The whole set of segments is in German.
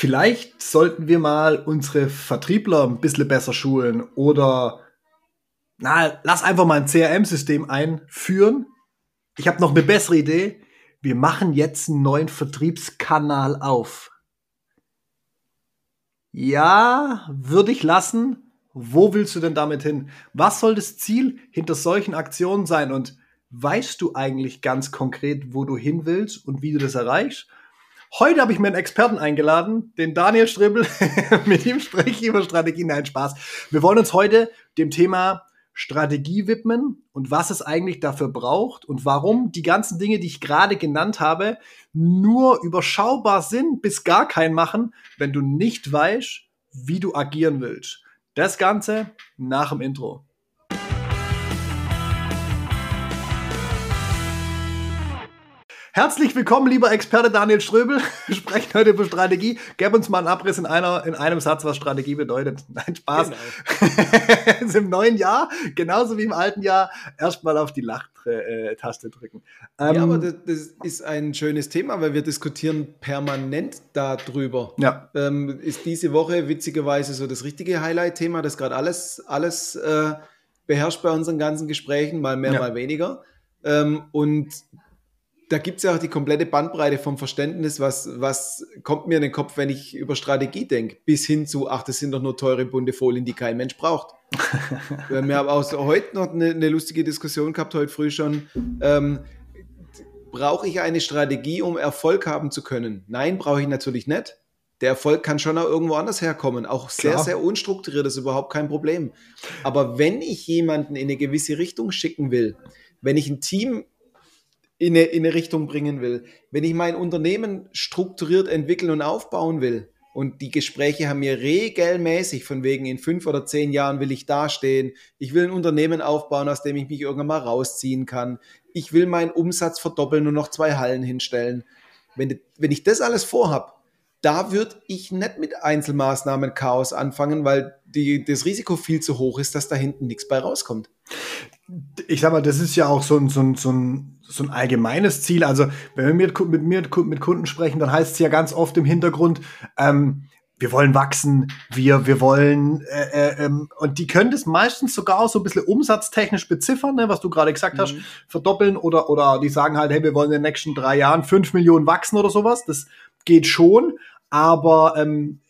Vielleicht sollten wir mal unsere Vertriebler ein bisschen besser schulen oder na, lass einfach mal ein CRM-System einführen. Ich habe noch eine bessere Idee. Wir machen jetzt einen neuen Vertriebskanal auf. Ja, würde ich lassen. Wo willst du denn damit hin? Was soll das Ziel hinter solchen Aktionen sein? Und weißt du eigentlich ganz konkret, wo du hin willst und wie du das erreichst? Heute habe ich mir einen Experten eingeladen, den Daniel Stribbel. Mit ihm spreche ich über Strategien. Nein, Spaß. Wir wollen uns heute dem Thema Strategie widmen und was es eigentlich dafür braucht und warum die ganzen Dinge, die ich gerade genannt habe, nur überschaubar sind bis gar kein machen, wenn du nicht weißt, wie du agieren willst. Das Ganze nach dem Intro. Herzlich willkommen, lieber Experte Daniel Ströbel. Wir sprechen heute über Strategie. Gib uns mal einen Abriss in, einer, in einem Satz, was Strategie bedeutet. Nein, Spaß. Genau. Im neuen Jahr, genauso wie im alten Jahr, erstmal auf die Lachtaste drücken. Ähm, ja, aber das, das, ist ein schönes Thema, weil wir diskutieren permanent darüber. Ja. Ähm, ist diese Woche witzigerweise so das richtige Highlight-Thema, das gerade alles, alles äh, beherrscht bei unseren ganzen Gesprächen, mal mehr, ja. mal weniger. Ähm, und da gibt es ja auch die komplette Bandbreite vom Verständnis, was, was kommt mir in den Kopf, wenn ich über Strategie denke, bis hin zu, ach, das sind doch nur teure bunte Folien, die kein Mensch braucht. Wir haben auch heute noch eine, eine, lustige Diskussion gehabt, heute früh schon. Ähm, brauche ich eine Strategie, um Erfolg haben zu können? Nein, brauche ich natürlich nicht. Der Erfolg kann schon auch irgendwo anders herkommen. Auch sehr, Klar. sehr unstrukturiert ist überhaupt kein Problem. Aber wenn ich jemanden in eine gewisse Richtung schicken will, wenn ich ein Team in eine, in eine Richtung bringen will, wenn ich mein Unternehmen strukturiert entwickeln und aufbauen will, und die Gespräche haben mir regelmäßig von wegen in fünf oder zehn Jahren will ich dastehen. Ich will ein Unternehmen aufbauen, aus dem ich mich irgendwann mal rausziehen kann. Ich will meinen Umsatz verdoppeln und noch zwei Hallen hinstellen. Wenn, wenn ich das alles vorhab, da würde ich nicht mit Einzelmaßnahmen Chaos anfangen, weil die, das Risiko viel zu hoch ist, dass da hinten nichts bei rauskommt. Ich sag mal, das ist ja auch so ein, so ein, so ein so ein allgemeines Ziel. Also wenn wir mit, mit mit Kunden sprechen, dann heißt es ja ganz oft im Hintergrund, ähm, wir wollen wachsen, wir, wir wollen, äh, äh, ähm, und die können das meistens sogar so ein bisschen umsatztechnisch beziffern, ne, was du gerade gesagt hast, mhm. verdoppeln oder, oder die sagen halt, hey, wir wollen in den nächsten drei Jahren fünf Millionen wachsen oder sowas. Das geht schon, aber ähm,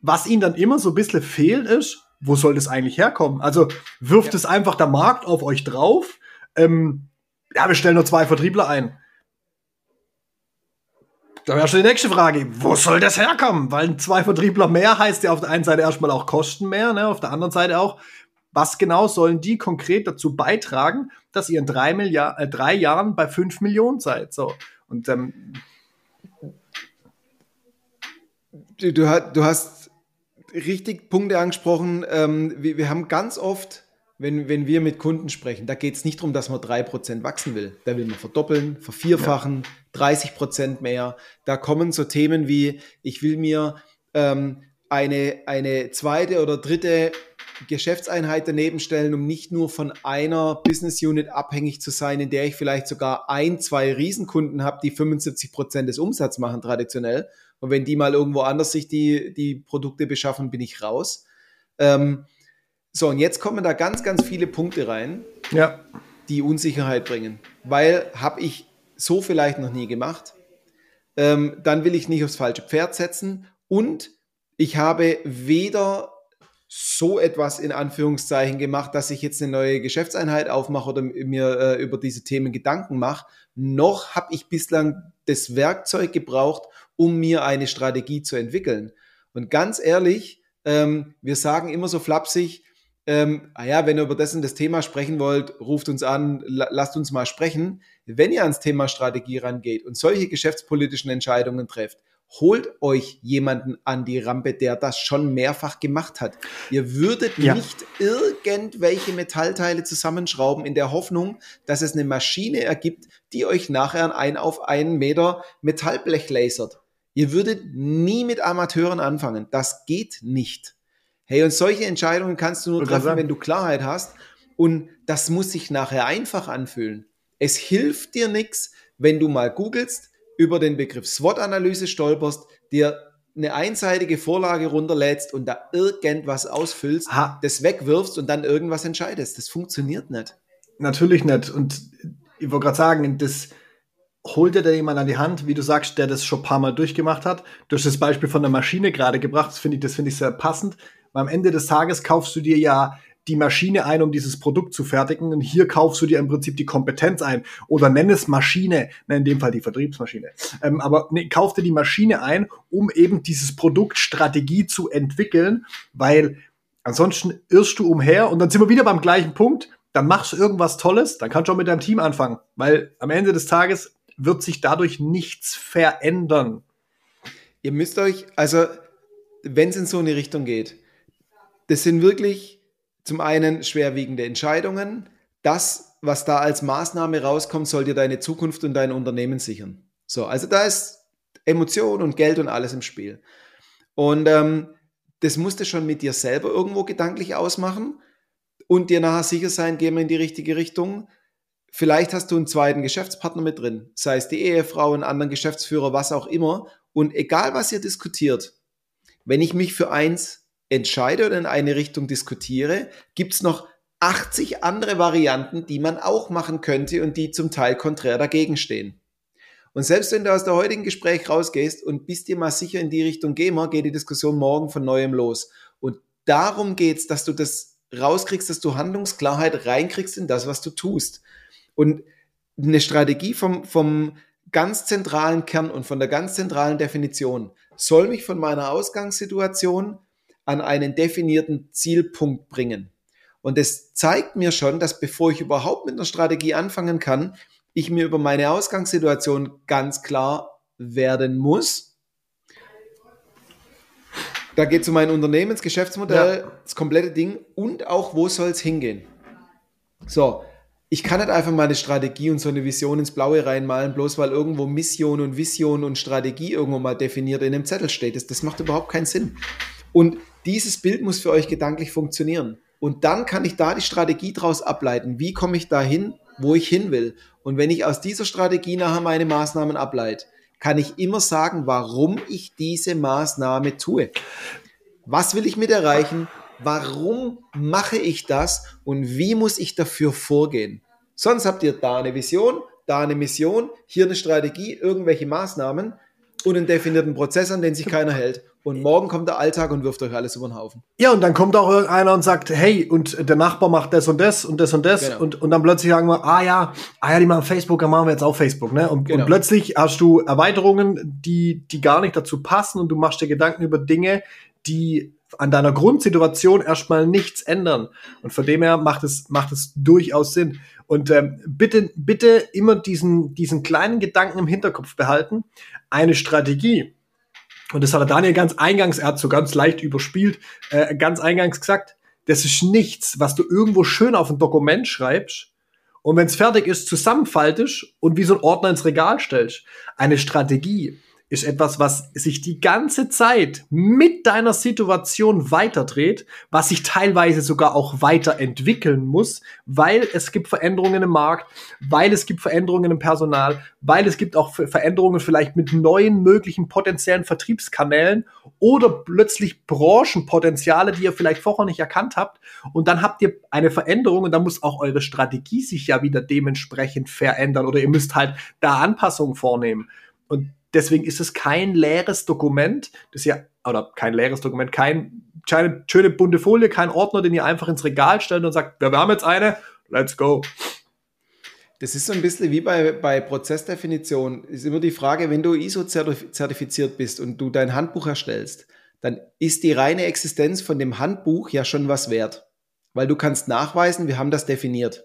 was ihnen dann immer so ein bisschen fehlt, ist, wo soll das eigentlich herkommen? Also wirft ja. es einfach der Markt auf euch drauf? Ähm, ja, wir stellen nur zwei Vertriebler ein. Da wäre schon die nächste Frage, wo soll das herkommen? Weil zwei Vertriebler mehr heißt ja auf der einen Seite erstmal auch Kosten mehr, ne? auf der anderen Seite auch, was genau sollen die konkret dazu beitragen, dass ihr in drei, Milliard äh, drei Jahren bei fünf Millionen seid? So. Und ähm, du, du, hast richtig Punkte angesprochen. Ähm, wir, wir haben ganz oft wenn, wenn wir mit Kunden sprechen, da geht es nicht darum, dass man 3% wachsen will. Da will man verdoppeln, vervierfachen, ja. 30% mehr. Da kommen so Themen wie, ich will mir ähm, eine, eine zweite oder dritte Geschäftseinheit daneben stellen, um nicht nur von einer Business Unit abhängig zu sein, in der ich vielleicht sogar ein, zwei Riesenkunden habe, die 75 Prozent des Umsatzes machen traditionell. Und wenn die mal irgendwo anders sich die, die Produkte beschaffen, bin ich raus. Ähm, so, und jetzt kommen da ganz, ganz viele Punkte rein, ja. die Unsicherheit bringen. Weil habe ich so vielleicht noch nie gemacht. Ähm, dann will ich nicht aufs falsche Pferd setzen. Und ich habe weder so etwas in Anführungszeichen gemacht, dass ich jetzt eine neue Geschäftseinheit aufmache oder mir äh, über diese Themen Gedanken mache, noch habe ich bislang das Werkzeug gebraucht, um mir eine Strategie zu entwickeln. Und ganz ehrlich, ähm, wir sagen immer so flapsig, ähm, ah ja, wenn ihr über das das Thema sprechen wollt, ruft uns an, lasst uns mal sprechen. Wenn ihr ans Thema Strategie rangeht und solche geschäftspolitischen Entscheidungen trefft, holt euch jemanden an die Rampe, der das schon mehrfach gemacht hat. Ihr würdet ja. nicht irgendwelche Metallteile zusammenschrauben in der Hoffnung, dass es eine Maschine ergibt, die euch nachher ein auf einen Meter Metallblech lasert. Ihr würdet nie mit Amateuren anfangen. Das geht nicht. Hey, und solche Entscheidungen kannst du nur treffen, wenn du Klarheit hast. Und das muss sich nachher einfach anfühlen. Es hilft dir nichts, wenn du mal googelst, über den Begriff SWOT-Analyse stolperst, dir eine einseitige Vorlage runterlädst und da irgendwas ausfüllst, Ha. das wegwirfst und dann irgendwas entscheidest. Das funktioniert nicht. Natürlich nicht. Und ich wollte gerade sagen, das holt dir da jemand an die Hand, wie du sagst, der das schon ein paar Mal durchgemacht hat. Du hast das Beispiel von der Maschine gerade gebracht, das finde ich, das finde ich sehr passend. Weil am Ende des Tages kaufst du dir ja die Maschine ein, um dieses Produkt zu fertigen. Und hier kaufst du dir im Prinzip die Kompetenz ein. Oder nenn es Maschine, ne, in dem Fall die Vertriebsmaschine. Ähm, aber nee, kauf dir die Maschine ein, um eben dieses Produkt Strategie zu entwickeln, weil ansonsten irrst du umher und dann sind wir wieder beim gleichen Punkt. Dann machst du irgendwas Tolles, dann kannst du auch mit deinem Team anfangen. Weil am Ende des Tages wird sich dadurch nichts verändern. Ihr müsst euch, also wenn es in so eine Richtung geht, das sind wirklich zum einen schwerwiegende Entscheidungen. Das, was da als Maßnahme rauskommt, soll dir deine Zukunft und dein Unternehmen sichern. So, also da ist Emotion und Geld und alles im Spiel. Und ähm, das musst du schon mit dir selber irgendwo gedanklich ausmachen und dir nachher sicher sein, gehen wir in die richtige Richtung. Vielleicht hast du einen zweiten Geschäftspartner mit drin, sei es die Ehefrau, einen anderen Geschäftsführer, was auch immer. Und egal, was ihr diskutiert, wenn ich mich für eins entscheide oder in eine Richtung diskutiere, gibt es noch 80 andere Varianten, die man auch machen könnte und die zum Teil konträr dagegen stehen. Und selbst wenn du aus der heutigen Gespräch rausgehst und bist dir mal sicher in die Richtung wir, geht die Diskussion morgen von neuem los. Und darum geht's, dass du das rauskriegst, dass du Handlungsklarheit reinkriegst in das, was du tust. Und eine Strategie vom, vom ganz zentralen Kern und von der ganz zentralen Definition soll mich von meiner Ausgangssituation an einen definierten Zielpunkt bringen. Und das zeigt mir schon, dass bevor ich überhaupt mit einer Strategie anfangen kann, ich mir über meine Ausgangssituation ganz klar werden muss. Da geht es um mein Unternehmensgeschäftsmodell, Ja. das komplette Ding und auch, wo soll es hingehen. So, ich kann nicht einfach mal eine Strategie und so eine Vision ins Blaue reinmalen, bloß weil irgendwo Mission und Vision und Strategie irgendwo mal definiert in einem Zettel steht. Das, das macht überhaupt keinen Sinn. Und dieses Bild muss für euch gedanklich funktionieren. Und dann kann ich da die Strategie draus ableiten. Wie komme ich dahin, wo ich hin will? Und wenn ich aus dieser Strategie nachher meine Maßnahmen ableite, kann ich immer sagen, warum ich diese Maßnahme tue. Was will ich mit erreichen? Warum mache ich das? Und wie muss ich dafür vorgehen? Sonst habt ihr da eine Vision, da eine Mission, hier eine Strategie, irgendwelche Maßnahmen und einen definierten Prozess, an den sich keiner hält. Und morgen kommt der Alltag und wirft euch alles über den Haufen. Ja, und dann kommt auch irgendeiner und sagt, hey, und der Nachbar macht das und das und das und das. Genau. Und, und dann plötzlich sagen wir, ah ja, ah ja, die machen Facebook, dann machen wir jetzt auch Facebook, ne? Und, Genau. und plötzlich hast du Erweiterungen, die, die gar nicht dazu passen und du machst dir Gedanken über Dinge, die an deiner Grundsituation erstmal nichts ändern. Und von dem her macht es, macht es durchaus Sinn. Und ähm, bitte, bitte immer diesen, diesen kleinen Gedanken im Hinterkopf behalten. Eine Strategie, und das hat der Daniel ganz eingangs, er hat so ganz leicht überspielt, äh, ganz eingangs gesagt, das ist nichts, was du irgendwo schön auf ein Dokument schreibst und wenn es fertig ist, zusammenfaltest und wie so ein Ordner ins Regal stellst. Eine Strategie ist etwas, was sich die ganze Zeit mit deiner Situation weiterdreht, was sich teilweise sogar auch weiterentwickeln muss, weil es gibt Veränderungen im Markt, weil es gibt Veränderungen im Personal, weil es gibt auch Ver- Veränderungen vielleicht mit neuen möglichen potenziellen Vertriebskanälen oder plötzlich Branchenpotenziale, die ihr vielleicht vorher nicht erkannt habt. Und dann habt ihr eine Veränderung und dann muss auch eure Strategie sich ja wieder dementsprechend verändern oder ihr müsst halt da Anpassungen vornehmen. Und deswegen ist es kein leeres Dokument, das ja, oder kein leeres Dokument, kein keine schöne bunte Folie, kein Ordner, den ihr einfach ins Regal stellt und sagt, wir haben jetzt eine, let's go. Das ist so ein bisschen wie bei, bei Prozessdefinition. Ist immer die Frage, wenn du ISO-zertifiziert bist und du dein Handbuch erstellst, dann ist die reine Existenz von dem Handbuch ja schon was wert. Weil du kannst nachweisen, wir haben das definiert.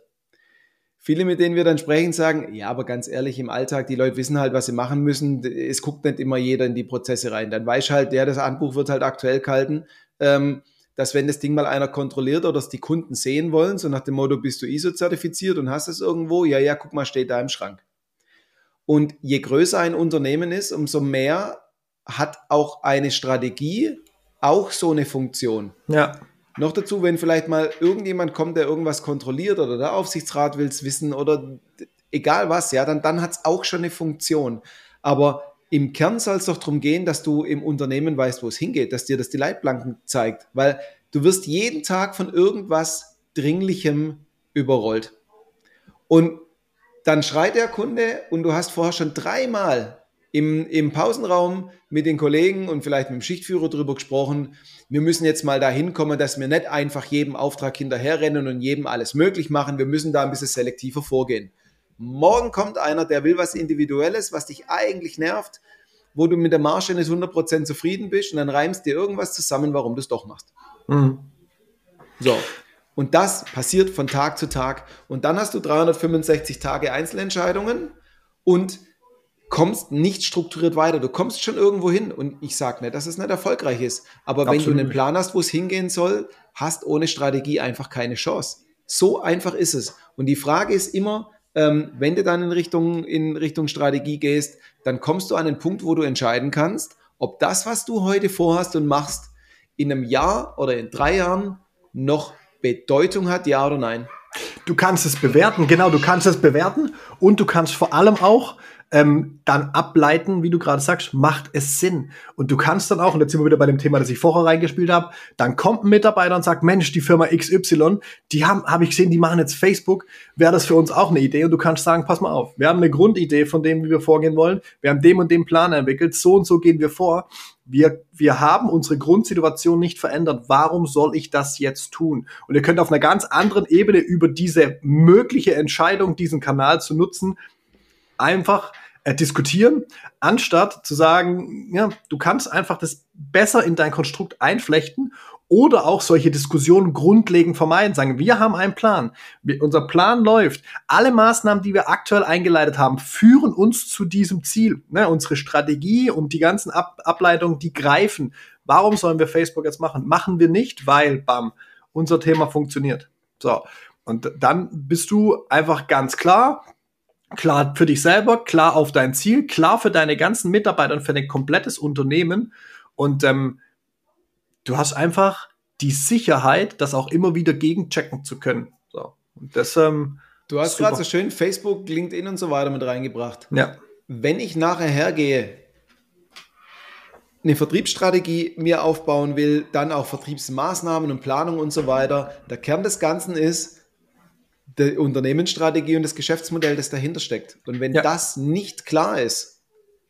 Viele, mit denen wir dann sprechen, sagen, ja, aber ganz ehrlich, im Alltag, die Leute wissen halt, was sie machen müssen. Es guckt nicht immer jeder in die Prozesse rein. Dann weiß halt der, das Handbuch wird halt aktuell gehalten, ähm, dass wenn das Ding mal einer kontrolliert oder es die Kunden sehen wollen, so nach dem Motto, bist du ISO-zertifiziert und hast es irgendwo, ja, ja, guck mal, steht da im Schrank. Und je größer ein Unternehmen ist, umso mehr hat auch eine Strategie auch so eine Funktion. Ja. Noch dazu, wenn vielleicht mal irgendjemand kommt, der irgendwas kontrolliert oder der Aufsichtsrat will es wissen oder egal was, ja, dann, dann hat es auch schon eine Funktion. Aber im Kern soll es doch darum gehen, dass du im Unternehmen weißt, wo es hingeht, dass dir das die Leitplanken zeigt, weil du wirst jeden Tag von irgendwas Dringlichem überrollt. Und dann schreit der Kunde und du hast vorher schon dreimal im, im Pausenraum mit den Kollegen und vielleicht mit dem Schichtführer darüber gesprochen, wir müssen jetzt mal dahin kommen, dass wir nicht einfach jedem Auftrag hinterherrennen und jedem alles möglich machen. Wir müssen da ein bisschen selektiver vorgehen. Morgen kommt einer, der will was Individuelles, was dich eigentlich nervt, wo du mit der Marge nicht 100% zufrieden bist und dann reimst dir irgendwas zusammen, warum du es doch machst. Mhm. So. Und das passiert von Tag zu Tag. Und dann hast du 365 Tage Einzelentscheidungen und kommst nicht strukturiert weiter. Du kommst schon irgendwo hin und ich sage nicht, dass es nicht erfolgreich ist. Aber Absolut. wenn du einen Plan hast, wo es hingehen soll, hast ohne Strategie einfach keine Chance. So einfach ist es. Und die Frage ist immer, ähm, wenn du dann in Richtung, in Richtung Strategie gehst, dann kommst du an einen Punkt, wo du entscheiden kannst, ob das, was du heute vorhast und machst, in einem Jahr oder in drei Jahren noch Bedeutung hat, ja oder nein. Du kannst es bewerten, genau, du kannst es bewerten und du kannst vor allem auch ähm, dann ableiten, wie du gerade sagst, macht es Sinn. Und du kannst dann auch, und jetzt sind wir wieder bei dem Thema, das ich vorher reingespielt habe, dann kommt ein Mitarbeiter und sagt, Mensch, die Firma XY, die haben, habe ich gesehen, die machen jetzt Facebook, wäre das für uns auch eine Idee? Und du kannst sagen, pass mal auf, wir haben eine Grundidee von dem, wie wir vorgehen wollen, wir haben dem und dem Plan entwickelt, so und so gehen wir vor. Wir, wir haben unsere Grundsituation nicht verändert. Warum soll ich das jetzt tun? Und ihr könnt auf einer ganz anderen Ebene über diese mögliche Entscheidung, diesen Kanal zu nutzen, einfach äh, diskutieren, anstatt zu sagen, ja, du kannst einfach das besser in dein Konstrukt einflechten oder auch solche Diskussionen grundlegend vermeiden. Sagen, wir haben einen Plan. Wir, unser Plan läuft. Alle Maßnahmen, die wir aktuell eingeleitet haben, führen uns zu diesem Ziel. Ne, unsere Strategie und die ganzen Ab Ableitungen, die greifen. Warum sollen wir Facebook jetzt machen? Machen wir nicht, weil, bam, unser Thema funktioniert. So. Und dann bist du einfach ganz klar, klar für dich selber, klar auf dein Ziel, klar für deine ganzen Mitarbeiter und für dein komplettes Unternehmen. Und ähm, du hast einfach die Sicherheit, das auch immer wieder gegenchecken zu können. So. Und das, ähm, du hast gerade so schön Facebook, LinkedIn und so weiter mit reingebracht. Ja. Wenn ich nachher hergehe, eine Vertriebsstrategie mir aufbauen will, dann auch Vertriebsmaßnahmen und Planung und so weiter. Der Kern des Ganzen ist, die Unternehmensstrategie und das Geschäftsmodell, das dahinter steckt. Und wenn ja. das nicht klar ist,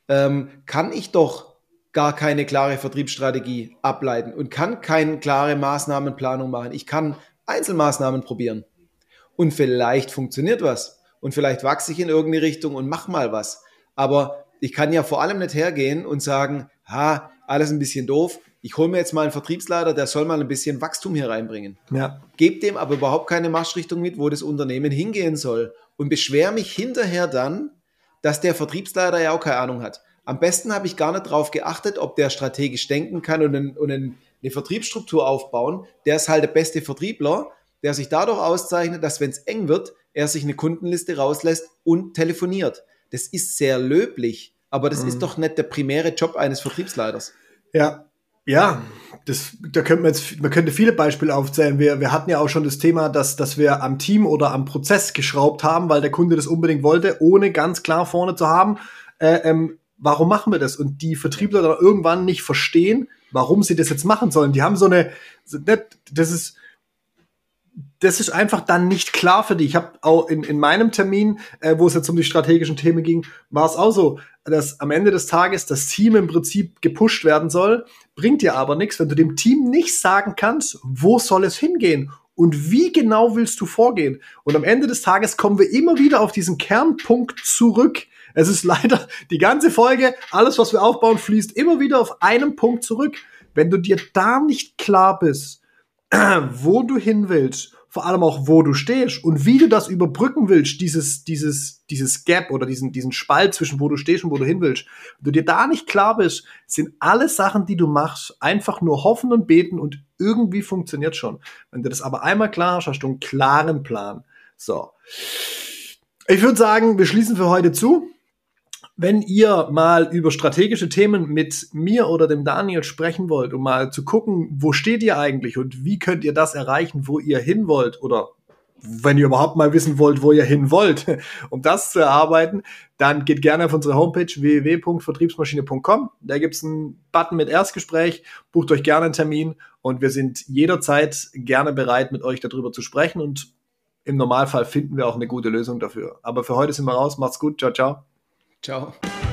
ähm, kann ich doch gar keine klare Vertriebsstrategie ableiten und kann keine klare Maßnahmenplanung machen. Ich kann Einzelmaßnahmen probieren. Und vielleicht funktioniert was. Und vielleicht wachse ich in irgendeine Richtung und mach mal was. Aber ich kann ja vor allem nicht hergehen und sagen, ha, alles ein bisschen doof ich hole mir jetzt mal einen Vertriebsleiter, der soll mal ein bisschen Wachstum hier reinbringen. Ja. Gebt dem aber überhaupt keine Marschrichtung mit, wo das Unternehmen hingehen soll. Und beschwer mich hinterher dann, dass der Vertriebsleiter ja auch keine Ahnung hat. Am besten habe ich gar nicht darauf geachtet, ob der strategisch denken kann und, einen, und einen, eine Vertriebsstruktur aufbauen. Der ist halt der beste Vertriebler, der sich dadurch auszeichnet, dass wenn es eng wird, er sich eine Kundenliste rauslässt und telefoniert. Das ist sehr löblich, aber das mhm. ist doch nicht der primäre Job eines Vertriebsleiters. Ja, ja, das, da könnte man jetzt, man könnte viele Beispiele aufzählen. Wir, wir hatten ja auch schon das Thema, dass, dass wir am Team oder am Prozess geschraubt haben, weil der Kunde das unbedingt wollte, ohne ganz klar vorne zu haben, äh, ähm, warum machen wir das? Und die Vertriebler dann irgendwann nicht verstehen, warum sie das jetzt machen sollen. Die haben so eine, das ist, das ist einfach dann nicht klar für die. Ich habe auch in, in meinem Termin, äh, wo es jetzt um die strategischen Themen ging, war es auch so, dass am Ende des Tages das Team im Prinzip gepusht werden soll, bringt dir aber nichts, wenn du dem Team nicht sagen kannst, wo soll es hingehen und wie genau willst du vorgehen. Und am Ende des Tages kommen wir immer wieder auf diesen Kernpunkt zurück. Es ist leider die ganze Folge, alles, was wir aufbauen, fließt immer wieder auf einen Punkt zurück. Wenn du dir da nicht klar bist, wo du hin willst, vor allem auch, wo du stehst und wie du das überbrücken willst, dieses, dieses, dieses Gap oder diesen, diesen Spalt zwischen wo du stehst und wo du hin willst. Wenn du dir da nicht klar bist, sind alle Sachen, die du machst, einfach nur hoffen und beten und irgendwie funktioniert schon. Wenn du das aber einmal klar hast, hast du einen klaren Plan. So. Ich würde sagen, wir schließen für heute zu. Wenn ihr mal über strategische Themen mit mir oder dem Daniel sprechen wollt, um mal zu gucken, wo steht ihr eigentlich und wie könnt ihr das erreichen, wo ihr hin wollt oder wenn ihr überhaupt mal wissen wollt, wo ihr hin wollt, um das zu erarbeiten, dann geht gerne auf unsere Homepage www.vertriebsmaschine.com. Da gibt's einen Button mit Erstgespräch. Bucht euch gerne einen Termin und wir sind jederzeit gerne bereit, mit euch darüber zu sprechen und im Normalfall finden wir auch eine gute Lösung dafür. Aber für heute sind wir raus. Macht's gut. Ciao, ciao. Ciao.